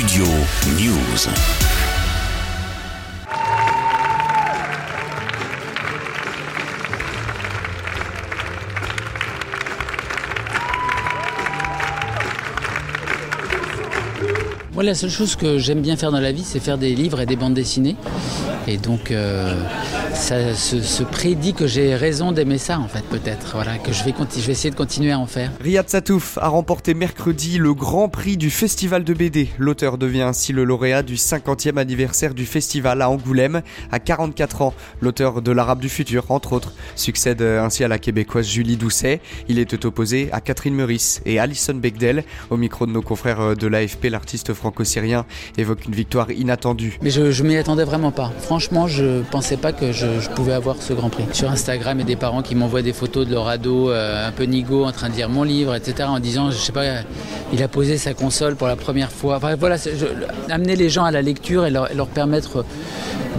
Studio News. Moi, la seule chose que j'aime bien faire dans la vie, c'est faire des livres et des bandes dessinées. Et donc, euh, ça se, prédit que j'ai raison d'aimer ça, en fait, peut-être. Voilà, que je vais, je vais essayer de continuer à en faire. Riyad Satouf a remporté mercredi le grand prix du Festival de BD. L'auteur devient ainsi le lauréat du 50e anniversaire du festival à Angoulême. À 44 ans, l'auteur de L'Arabe du futur, entre autres, succède ainsi à la québécoise Julie Doucet. Il était opposé à Catherine Meurice et Alison Begdel. Au micro de nos confrères de l'AFP, l'artiste franco-syrien évoque une victoire inattendue. Mais je, je m'y attendais vraiment pas. Franchement, je pensais pas que je, pouvais avoir ce Grand Prix. Sur Instagram, il y a des parents qui m'envoient des photos de leur ado euh, un peu nigo en train de lire mon livre, etc. En disant, je sais pas, il a posé sa console pour la première fois. Enfin, voilà, amener les gens à la lecture et leur permettre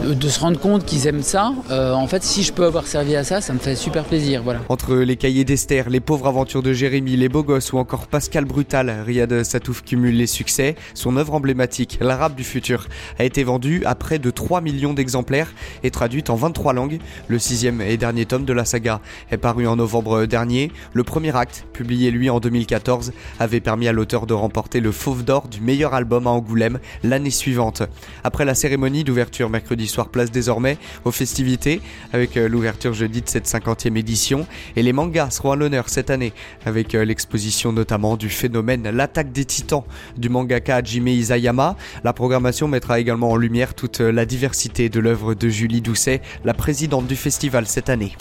de se rendre compte qu'ils aiment ça. Euh, en fait, si je peux avoir servi à ça, ça me fait super plaisir. Voilà. Entre les cahiers d'Esther, les pauvres aventures de Jérémy, les beaux gosses ou encore Pascal Brutal, Riyad Satouf cumule les succès. Son œuvre emblématique, L'Arabe du futur, a été vendue à près de 3 millions d'exemplaires et traduite en 23 langues. Le sixième et dernier tome de la saga est paru en novembre dernier. Le premier acte, publié lui en 2014, avait permis à l'auteur de remporter le Fauve d'or du meilleur album à Angoulême l'année suivante. Après la cérémonie d'ouverture mercredi soir place désormais aux festivités avec euh, l'ouverture jeudi de cette 50e édition. Et les mangas seront à l'honneur cette année avec euh, l'exposition notamment du phénomène L'attaque des titans du mangaka Hajime Isayama. La programmation mettra également en lumière toute euh, la diversité de l'œuvre de Julie Doucet, la présidente du festival cette année.